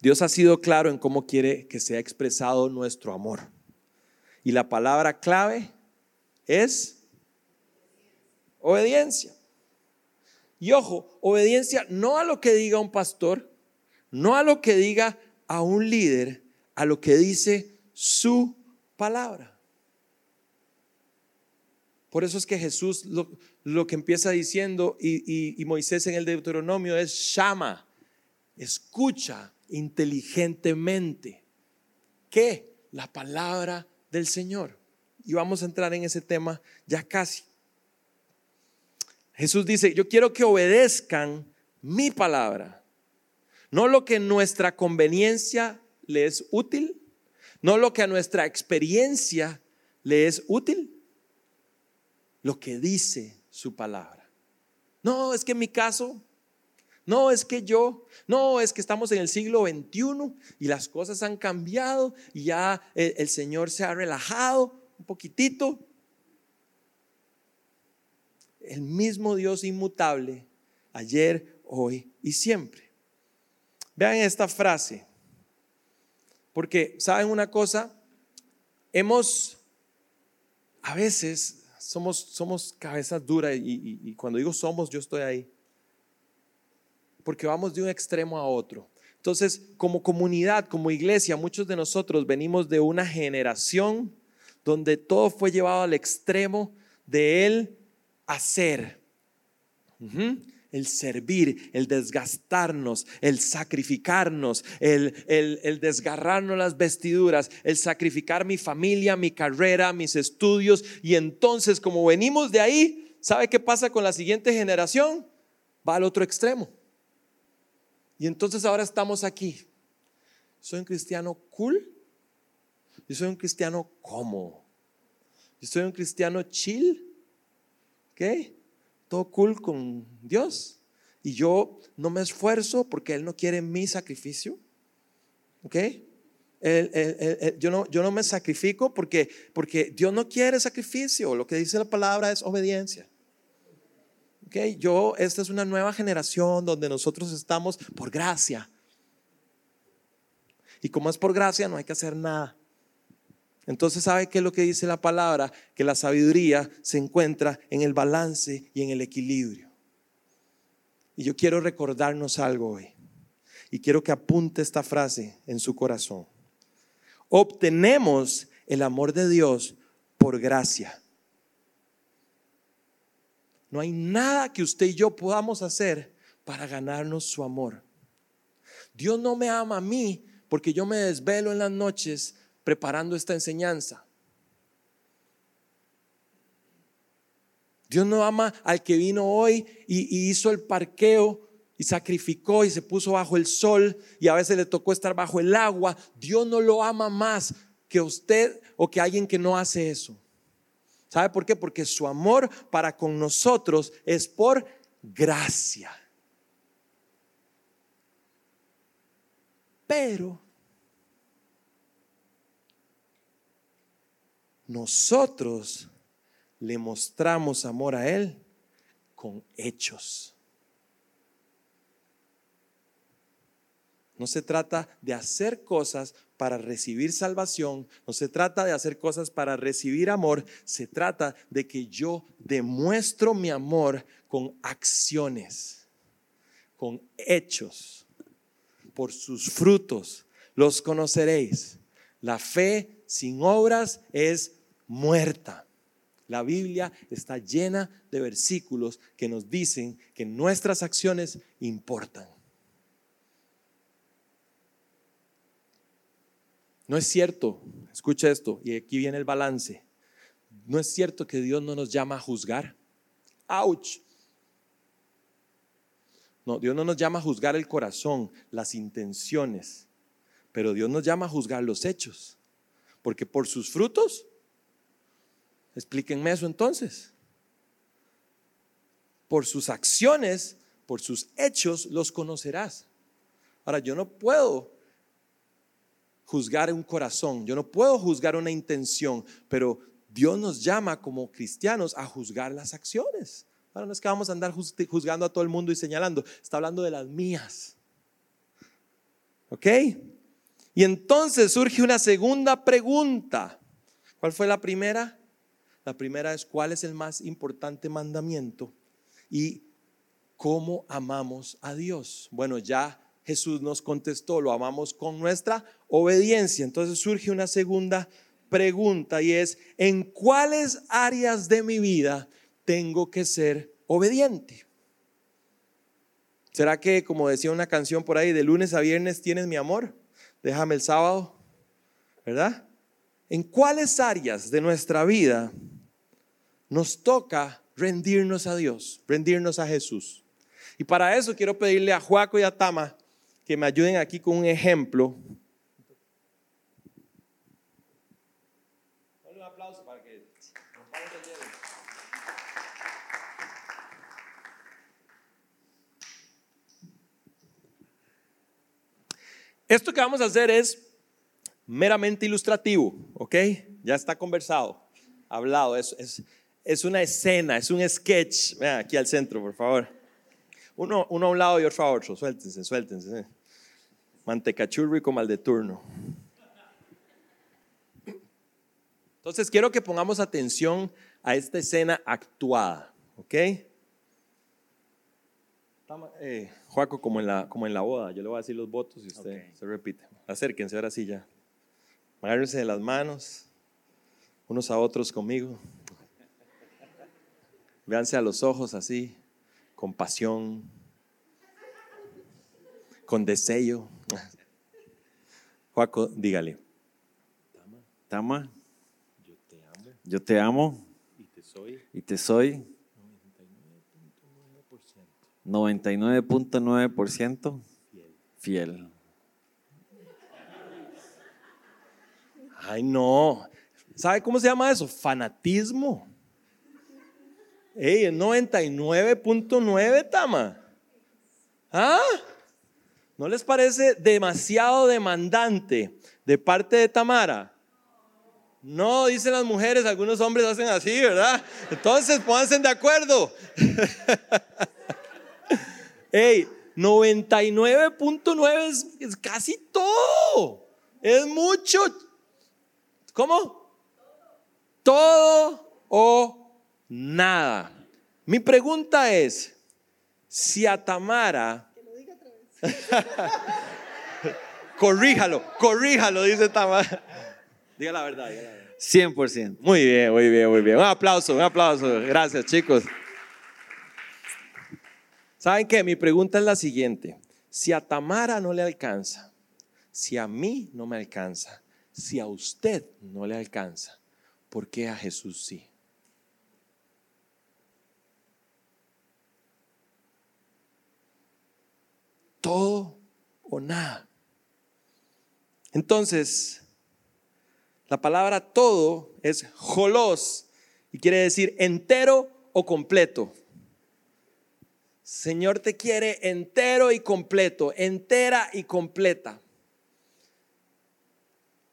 Dios ha sido claro en cómo quiere que sea expresado nuestro amor. Y la palabra clave es obediencia. Y ojo, obediencia no a lo que diga un pastor, no a lo que diga a un líder, a lo que dice su palabra. Por eso es que Jesús lo, que empieza diciendo y, y Moisés en el Deuteronomio es llama, escucha inteligentemente. ¿Qué? La palabra del Señor. Y vamos a entrar en ese tema ya casi. Jesús dice, yo quiero que obedezcan mi palabra, no lo que nuestra conveniencia le es útil, no lo que a nuestra experiencia le es útil, lo que dice su palabra. No, es que en mi caso, no, es que yo, no, es que estamos en el siglo XXI y las cosas han cambiado y ya el, Señor se ha relajado un poquitito. El mismo Dios inmutable, ayer, hoy y siempre. Vean esta frase, porque saben una cosa, hemos, a veces somos, somos cabezas duras y cuando digo somos, yo estoy ahí porque vamos de un extremo a otro. Entonces, como comunidad, como iglesia, muchos de nosotros venimos de una generación donde todo fue llevado al extremo de el hacer. El servir, el desgastarnos, el sacrificarnos, el, el, desgarrarnos las vestiduras, el sacrificar mi familia, mi carrera, mis estudios. Y entonces, como venimos de ahí, ¿sabe qué pasa con la siguiente generación? Va al otro extremo. Y entonces ahora estamos aquí. Soy un cristiano cool. Yo soy un cristiano cómodo. Yo soy un cristiano chill. ¿Ok? Todo cool con Dios. Y yo no me esfuerzo porque Él no quiere mi sacrificio. ¿Ok? yo, no, me sacrifico porque Dios no quiere sacrificio. Lo que dice la palabra es obediencia. Okay, yo, esta es una nueva generación donde nosotros estamos por gracia. Y como es por gracia, no hay que hacer nada. Entonces, ¿sabe qué es lo que dice la palabra? Que la sabiduría se encuentra en el balance y en el equilibrio. Y yo quiero recordarnos algo hoy. Y quiero que apunte esta frase en su corazón. Obtenemos el amor de Dios por gracia no hay nada que usted y yo podamos hacer para ganarnos su amor. Dios no me ama a mí porque yo me desvelo en las noches preparando esta enseñanza. Dios no ama al que vino hoy y, hizo el parqueo y sacrificó y se puso bajo el sol y a veces le tocó estar bajo el agua. Dios no lo ama más que usted o que alguien que no hace eso. ¿Sabe por qué? Porque su amor para con nosotros es por gracia. Pero, nosotros le mostramos amor a Él con hechos. No se trata de hacer cosas para recibir salvación, no se trata de hacer cosas para recibir amor, se trata de que yo demuestro mi amor con acciones, con hechos. Por sus frutos los conoceréis. La fe sin obras es muerta. La Biblia está llena de versículos que nos dicen que nuestras acciones importan. No es cierto, escucha esto, y aquí viene el balance. No es cierto que Dios no nos llama a juzgar. ¡Auch! No, Dios no nos llama a juzgar el corazón, las intenciones, pero Dios nos llama a juzgar los hechos. Porque por sus frutos, explíquenme eso entonces. Por sus acciones, por sus hechos, los conocerás. Ahora, yo no puedo juzgar un corazón, yo no puedo juzgar una intención, pero Dios nos llama como cristianos a juzgar las acciones. Ahora no es que vamos a andar juzgando a todo el mundo y señalando, está hablando de las mías. ¿Ok? Y entonces surge una segunda pregunta. ¿Cuál fue la primera? La primera es cuál es el más importante mandamiento y cómo amamos a Dios. Bueno, ya Jesús nos contestó, lo amamos con nuestra obediencia. Entonces surge una segunda pregunta y es, ¿en cuáles áreas de mi vida tengo que ser obediente? ¿Será que, como decía una canción por ahí, de lunes a viernes tienes mi amor? Déjame el sábado, ¿verdad? ¿En cuáles áreas de nuestra vida nos toca rendirnos a Dios, rendirnos a Jesús? Y para eso quiero pedirle a Juaco y a Tama que me ayuden aquí con un ejemplo. Un aplauso para que Esto que vamos a hacer es meramente ilustrativo, ¿ok? Ya está conversado, hablado, es, es, es una escena, es un sketch. Vean, aquí al centro, por favor. Uno, uno a un lado y otro a otro, suéltense, suéltense mantecachurri como al de turno. Entonces quiero que pongamos atención a esta escena actuada, ¿ok? Eh, Juaco, como en, la, como en la boda, yo le voy a decir los votos y usted se repite. Acérquense ahora sí ya. Agárrense de las manos, unos a otros conmigo. Véanse a los ojos así, con pasión, con deseo. Juaco, dígale. Tama, yo te amo. Yo te amo. Y te soy. Y te soy. 99.9% fiel. fiel. Ay, no. ¿Sabe cómo se llama eso? Fanatismo. Ey, 99.9, Tama. ¿Ah? ¿No les parece demasiado demandante de parte de Tamara? No, dicen las mujeres, algunos hombres hacen así, ¿verdad? Entonces pónganse de acuerdo. Hey, 99.9 es, es casi todo. Es mucho. ¿Cómo? Todo o nada. Mi pregunta es, si a Tamara corríjalo, corríjalo, dice Tamara. Diga la verdad, diga la verdad. 100%. Muy bien, muy bien, muy bien. Un aplauso, un aplauso. Gracias, chicos. ¿Saben qué? Mi pregunta es la siguiente. Si a Tamara no le alcanza, si a mí no me alcanza, si a usted no le alcanza, ¿por qué a Jesús sí? Todo o nada. Entonces, la palabra todo es jolos y quiere decir entero o completo. Señor te quiere entero y completo, entera y completa.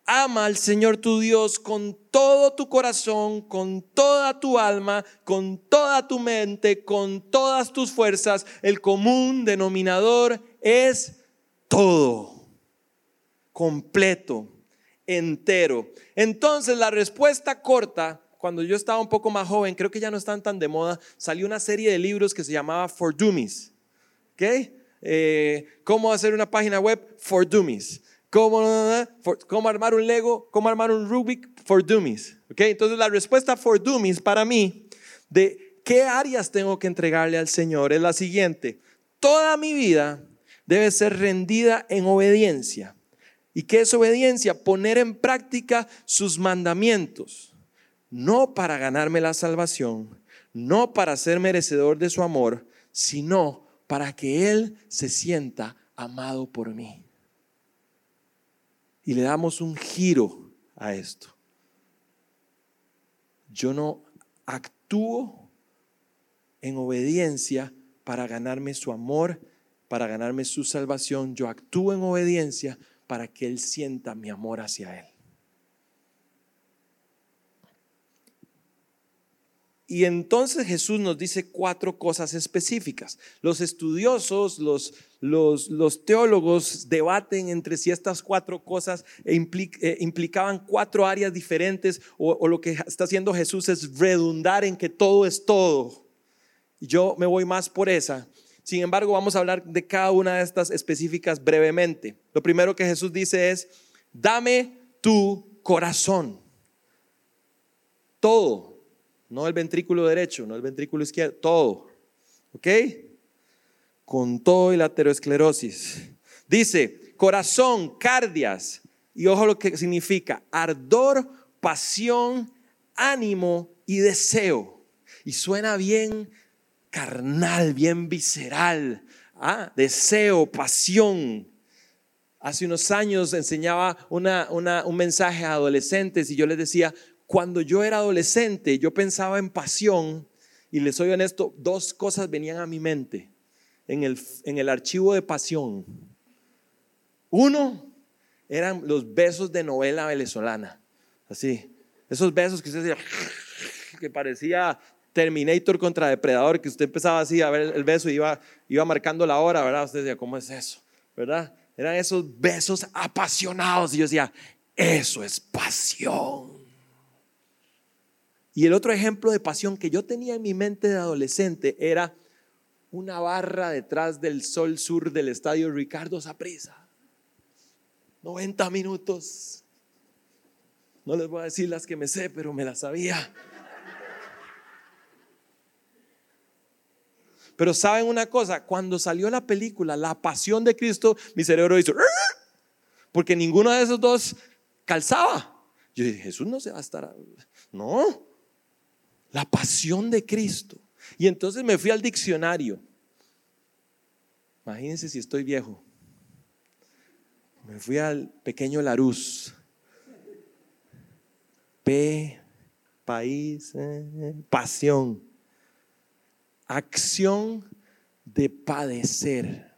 ama al Señor tu Dios con todo tu corazón, con toda tu alma, con toda tu mente, con todas tus fuerzas. El común denominador es todo, completo, entero. Entonces la respuesta corta, cuando yo estaba un poco más joven, creo que ya no están tan de moda, salió una serie de libros que se llamaba For Dummies. ¿Ok? Eh, ¿Cómo hacer una página web? For Dummies. ¿Cómo, ¿Cómo, armar un Lego? ¿Cómo armar un Rubik? For Dummies. ¿Ok? Entonces la respuesta For Dummies para mí de qué áreas tengo que entregarle al Señor es la siguiente. Toda mi vida debe ser rendida en obediencia. ¿Y qué es obediencia? Poner en práctica sus mandamientos. No para ganarme la salvación, no para ser merecedor de su amor, sino para que Él se sienta amado por mí. Y le damos un giro a esto. Yo no actúo en obediencia para ganarme su amor, para ganarme su salvación. Yo actúo en obediencia para que Él sienta mi amor hacia Él. Y entonces Jesús nos dice cuatro cosas específicas. Los estudiosos, los, los, teólogos debaten entre si estas cuatro cosas eh, implicaban cuatro áreas diferentes o, o lo que está haciendo Jesús es redundar en que todo es todo. Yo me voy más por esa. Sin embargo, vamos a hablar de cada una de estas específicas brevemente. Lo primero que Jesús dice es, dame tu corazón. Todo no el ventrículo derecho, no el ventrículo izquierdo, todo. ¿Ok? Con todo y la aterosclerosis. Dice, corazón, cardias, y ojo lo que significa, ardor, pasión, ánimo y deseo. Y suena bien carnal, bien visceral. Ah, deseo, pasión. Hace unos años enseñaba una, un mensaje a adolescentes y yo les decía, cuando yo era adolescente, yo pensaba en pasión y les soy honesto, dos cosas venían a mi mente en el, en el archivo de pasión. Uno eran los besos de novela venezolana, así, esos besos que usted decía, que parecía Terminator contra Depredador, que usted empezaba así a ver el beso y iba, iba marcando la hora, ¿verdad? Usted decía, ¿cómo es eso? ¿Verdad? Eran esos besos apasionados y yo decía, eso es pasión. Y el otro ejemplo de pasión que yo tenía en mi mente de adolescente era una barra detrás del sol sur del estadio Ricardo Saprissa. 90 minutos. No les voy a decir las que me sé, pero me las sabía. Pero saben una cosa, cuando salió la película La Pasión de Cristo, mi cerebro hizo, porque ninguno de esos dos calzaba. Yo dije, Jesús no se va a estar... No, la pasión de Cristo. Y entonces me fui al diccionario. Imagínense si estoy viejo. Me fui al pequeño Larus. P, país, eh, pasión. Acción de padecer.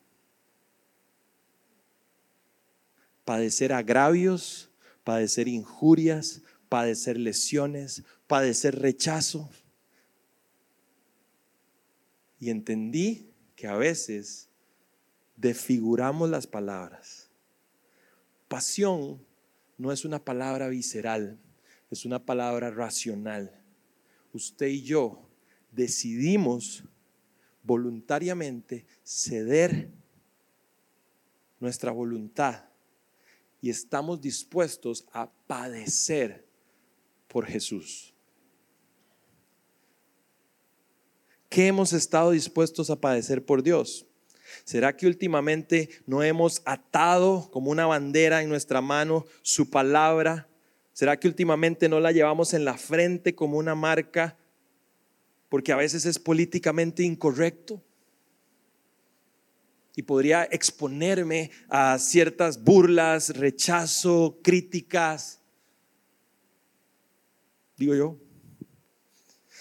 Padecer agravios, padecer injurias, padecer lesiones, padecer rechazo. Y entendí que a veces desfiguramos las palabras. Pasión no es una palabra visceral, es una palabra racional. Usted y yo decidimos voluntariamente ceder nuestra voluntad y estamos dispuestos a padecer por Jesús. ¿Qué hemos estado dispuestos a padecer por Dios? ¿Será que últimamente no hemos atado como una bandera en nuestra mano su palabra? ¿Será que últimamente no la llevamos en la frente como una marca porque a veces es políticamente incorrecto? Y podría exponerme a ciertas burlas, rechazo, críticas, digo yo.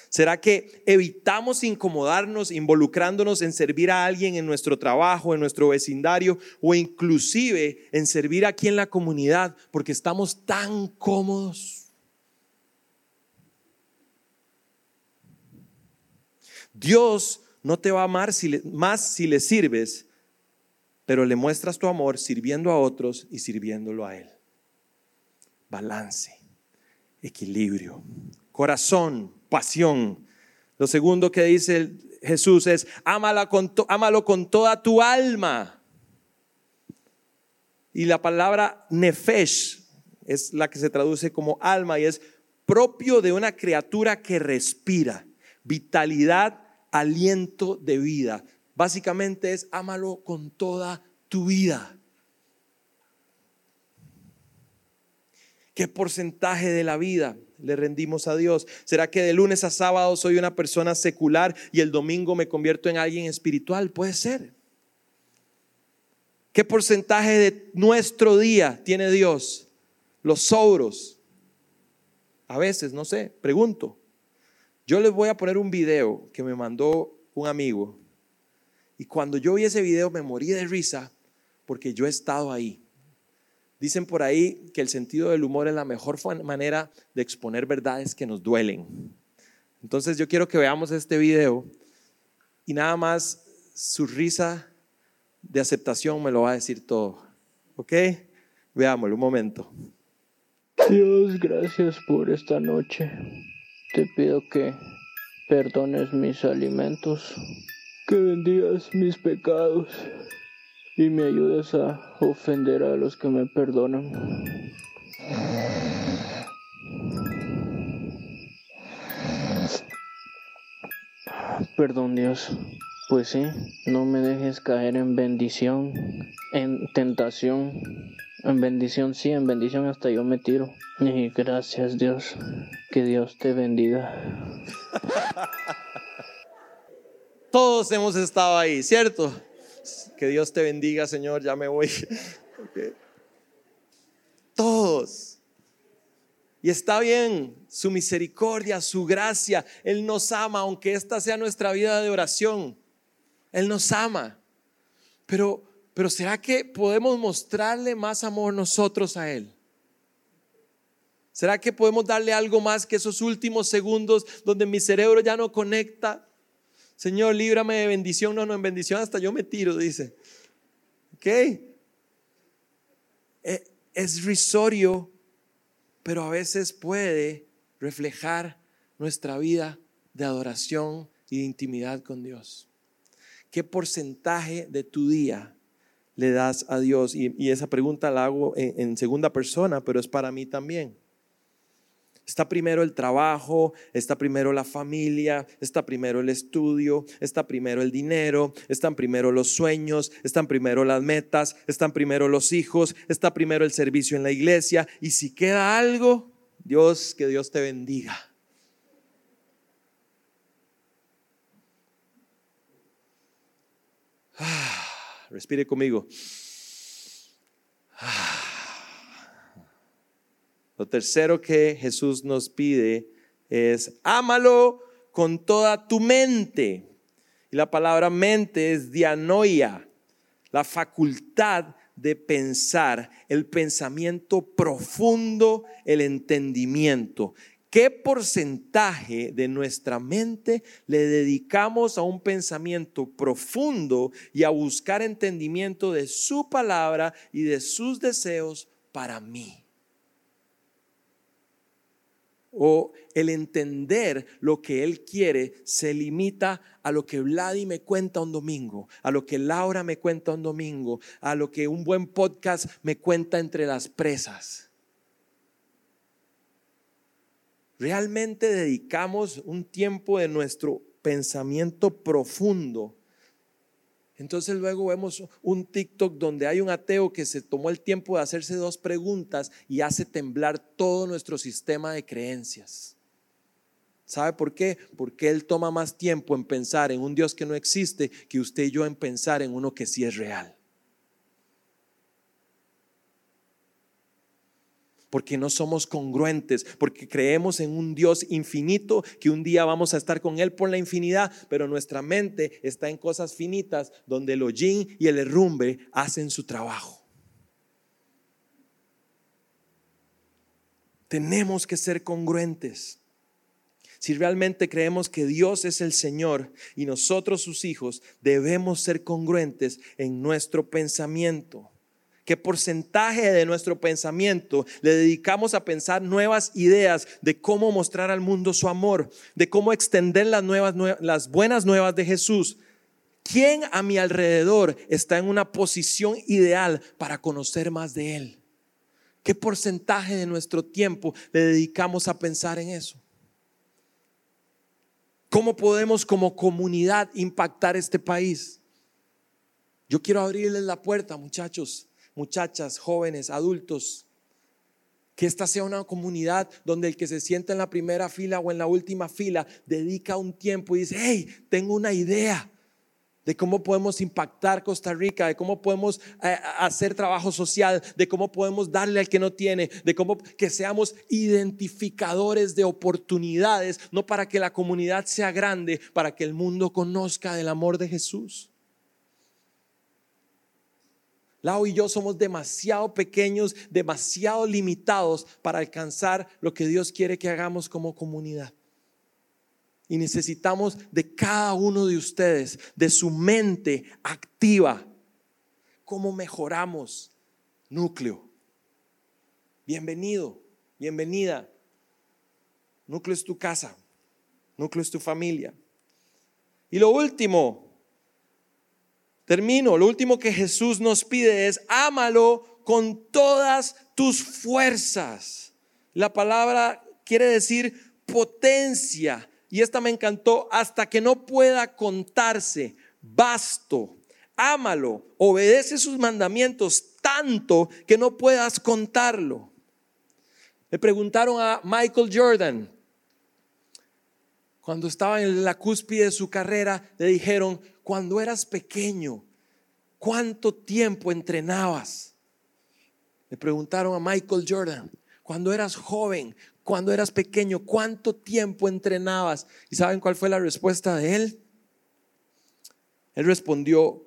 ¿Será que evitamos incomodarnos involucrándonos en servir a alguien en nuestro trabajo, en nuestro vecindario o inclusive en servir aquí en la comunidad porque estamos tan cómodos? Dios no te va a amar más si le sirves, pero le muestras tu amor sirviendo a otros y sirviéndolo a Él. Balance, equilibrio, corazón, pasión. Lo segundo que dice Jesús es, ámalo con toda tu alma. Y la palabra nefesh es la que se traduce como alma y es propio de una criatura que respira, vitalidad, aliento de vida. Básicamente es ámalo con toda tu vida. ¿Qué porcentaje de la vida le rendimos a Dios? ¿Será que de lunes a sábado soy una persona secular y el domingo me convierto en alguien espiritual? Puede ser. ¿Qué porcentaje de nuestro día tiene Dios? Los sobros. A veces, no sé, pregunto. Yo les voy a poner un video que me mandó un amigo. Y cuando yo vi ese video me morí de risa porque yo he estado ahí. Dicen por ahí que el sentido del humor es la mejor manera de exponer verdades que nos duelen. Entonces yo quiero que veamos este video y nada más su risa de aceptación me lo va a decir todo. ¿Ok? Veámoslo un momento. Dios, gracias por esta noche. Te pido que perdones mis alimentos, que bendigas mis pecados y me ayudes a ofender a los que me perdonan. Perdón Dios, pues sí, no me dejes caer en bendición, en tentación, en bendición sí, en bendición hasta yo me tiro. Y gracias Dios, que Dios te bendiga. Todos hemos estado ahí, ¿cierto? Que Dios te bendiga, Señor, ya me voy. Todos. Y está bien, su misericordia, su gracia, Él nos ama, aunque esta sea nuestra vida de oración. Él nos ama. Pero, pero ¿será que podemos mostrarle más amor nosotros a Él? ¿Será que podemos darle algo más que esos últimos segundos donde mi cerebro ya no conecta? Señor, líbrame de bendición. No, no, en bendición hasta yo me tiro, dice. ¿Ok? E, es risorio, pero a veces puede reflejar nuestra vida de adoración y de intimidad con Dios. ¿Qué porcentaje de tu día le das a Dios? Y, esa pregunta la hago en segunda persona, pero es para mí también. Está primero el trabajo, está primero la familia, está primero el estudio, está primero el dinero, están primero los sueños, están primero las metas, están primero los hijos, está primero el servicio en la iglesia. Y si queda algo, Dios, que Dios te bendiga. Ah, respire conmigo. Lo tercero que Jesús nos pide es, ámalo con toda tu mente. Y la palabra mente es dianoia, la facultad de pensar, el pensamiento profundo, el entendimiento. ¿Qué porcentaje de nuestra mente le dedicamos a un pensamiento profundo y a buscar entendimiento de su palabra y de sus deseos para mí? o el entender lo que Él quiere se limita a lo que Vladi me cuenta un domingo, a lo que Laura me cuenta un domingo, a lo que un buen podcast me cuenta entre las presas. Realmente dedicamos un tiempo de nuestro pensamiento profundo entonces luego vemos un TikTok donde hay un ateo que se tomó el tiempo de hacerse dos preguntas y hace temblar todo nuestro sistema de creencias. ¿Sabe por qué? Porque él toma más tiempo en pensar en un Dios que no existe que usted y yo en pensar en uno que sí es real. Porque no somos congruentes, porque creemos en un Dios infinito, que un día vamos a estar con Él por la infinidad, pero nuestra mente está en cosas finitas donde el hollín y el herrumbe hacen su trabajo. Tenemos que ser congruentes. Si realmente creemos que Dios es el Señor y nosotros sus hijos, debemos ser congruentes en nuestro pensamiento qué porcentaje de nuestro pensamiento le dedicamos a pensar nuevas ideas de cómo mostrar al mundo su amor, de cómo extender las, nuevas, las buenas nuevas de Jesús. ¿Quién a mi alrededor está en una posición ideal para conocer más de Él? ¿Qué porcentaje de nuestro tiempo le dedicamos a pensar en eso? ¿Cómo podemos como comunidad impactar este país? Yo quiero abrirles la puerta, muchachos muchachas, jóvenes, adultos, que esta sea una comunidad donde el que se sienta en la primera fila o en la última fila dedica un tiempo y dice, hey, tengo una idea de cómo podemos impactar Costa Rica, de cómo podemos eh, hacer trabajo social, de cómo podemos darle al que no tiene, de cómo que seamos identificadores de oportunidades, no para que la comunidad sea grande, para que el mundo conozca del amor de Jesús. Lau y yo somos demasiado pequeños, demasiado limitados para alcanzar lo que Dios quiere que hagamos como comunidad. Y necesitamos de cada uno de ustedes, de su mente activa. ¿Cómo mejoramos? Núcleo. Bienvenido, bienvenida. Núcleo es tu casa. Núcleo es tu familia. Y lo último, Termino. Lo último que Jesús nos pide es, ámalo con todas tus fuerzas. La palabra quiere decir potencia. Y esta me encantó hasta que no pueda contarse. Basto. Ámalo. Obedece sus mandamientos tanto que no puedas contarlo. Le preguntaron a Michael Jordan, cuando estaba en la cúspide de su carrera, le dijeron, cuando eras pequeño, ¿cuánto tiempo entrenabas? Le preguntaron a Michael Jordan, cuando eras joven, cuando eras pequeño, ¿cuánto tiempo entrenabas? ¿Y saben cuál fue la respuesta de él? Él respondió,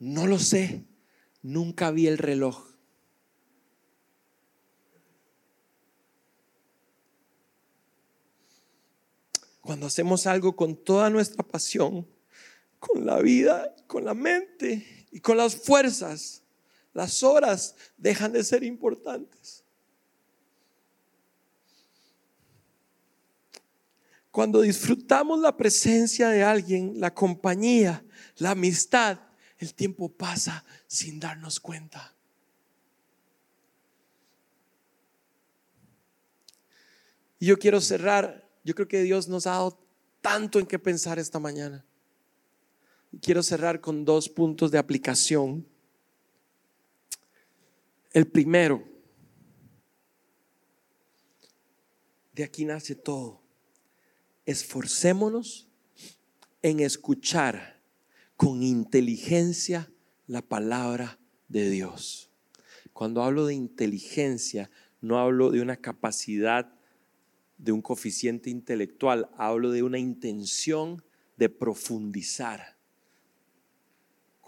no lo sé, nunca vi el reloj. Cuando hacemos algo con toda nuestra pasión, con la vida, con la mente y con las fuerzas, las horas dejan de ser importantes. Cuando disfrutamos la presencia de alguien, la compañía, la amistad, el tiempo pasa sin darnos cuenta. Y yo quiero cerrar, yo creo que Dios nos ha dado tanto en qué pensar esta mañana. Quiero cerrar con dos puntos de aplicación. El primero, de aquí nace todo. Esforcémonos en escuchar con inteligencia la palabra de Dios. Cuando hablo de inteligencia, no hablo de una capacidad, de un coeficiente intelectual, hablo de una intención de profundizar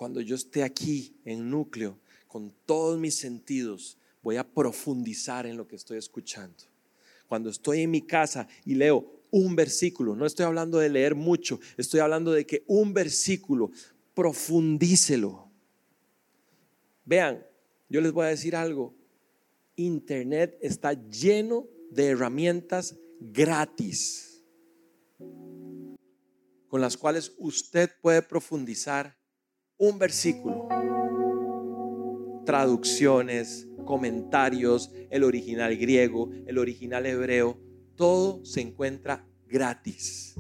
cuando yo esté aquí en núcleo, con todos mis sentidos, voy a profundizar en lo que estoy escuchando. Cuando estoy en mi casa y leo un versículo, no estoy hablando de leer mucho, estoy hablando de que un versículo, profundícelo. Vean, yo les voy a decir algo, Internet está lleno de herramientas gratis con las cuales usted puede profundizar un versículo, traducciones, comentarios, el original griego, el original hebreo, todo se encuentra gratis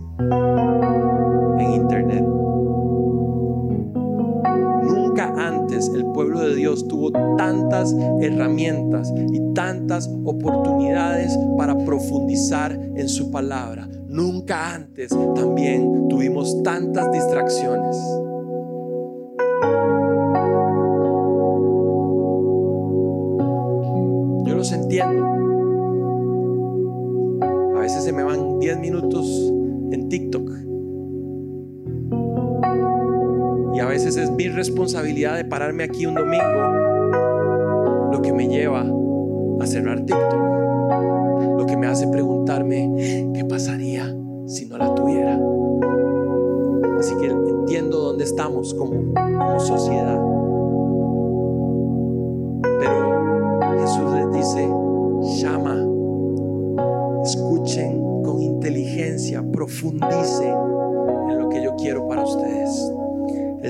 Tuvo tantas herramientas y tantas oportunidades para profundizar en su palabra. Nunca antes también tuvimos tantas distracciones. entiendo. veces se me van 10 minutos en TikTok. Es mi responsabilidad de pararme aquí un domingo lo que me lleva a cerrar TikTok. Lo que me hace preguntarme, ¿qué pasaría si no la tuviera? Así que entiendo dónde estamos como, como sociedad. Pero Jesús les dice, llama, escuchen con inteligencia, profundicen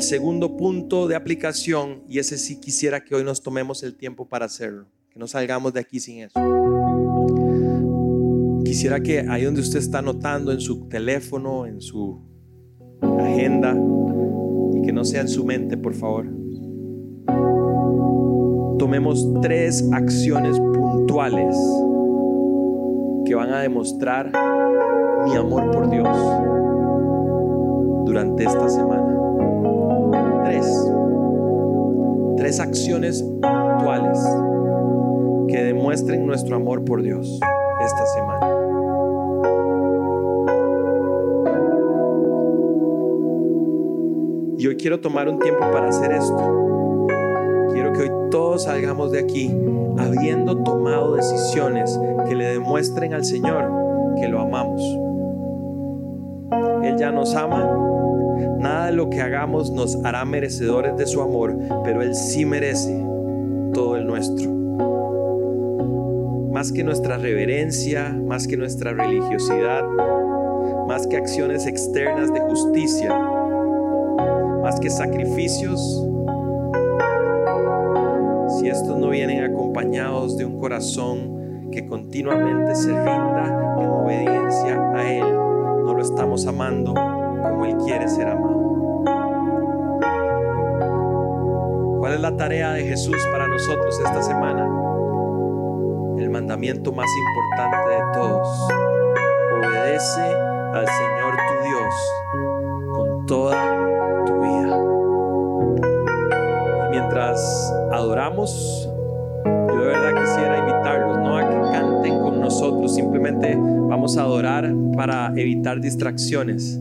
Segundo punto de aplicación, y ese sí quisiera que hoy nos tomemos el tiempo para hacerlo, que no salgamos de aquí sin eso. Quisiera que ahí donde usted está anotando en su teléfono, en su agenda, y que no sea en su mente, por favor, tomemos tres acciones puntuales que van a demostrar mi amor por Dios durante esta semana. Tres. Acciones puntuales que demuestren nuestro amor por Dios esta semana. Y hoy quiero tomar un tiempo para hacer esto. Quiero que hoy todos salgamos de aquí habiendo tomado decisiones que le demuestren al Señor que lo amamos. Él ya nos ama. Nada de lo que hagamos nos hará merecedores de su amor, pero Él sí merece todo el nuestro. Más que nuestra reverencia, más que nuestra religiosidad, más que acciones externas de justicia, más que sacrificios, si estos no vienen acompañados de un corazón que continuamente se rinda en obediencia a Él, no lo estamos amando como Él quiere ser amado. ¿Cuál es la tarea de Jesús para nosotros esta semana? El mandamiento más importante de todos. Obedece al Señor tu Dios con toda tu vida. Y mientras adoramos, yo de verdad quisiera invitarlos, no a que canten con nosotros, simplemente vamos a adorar para evitar distracciones.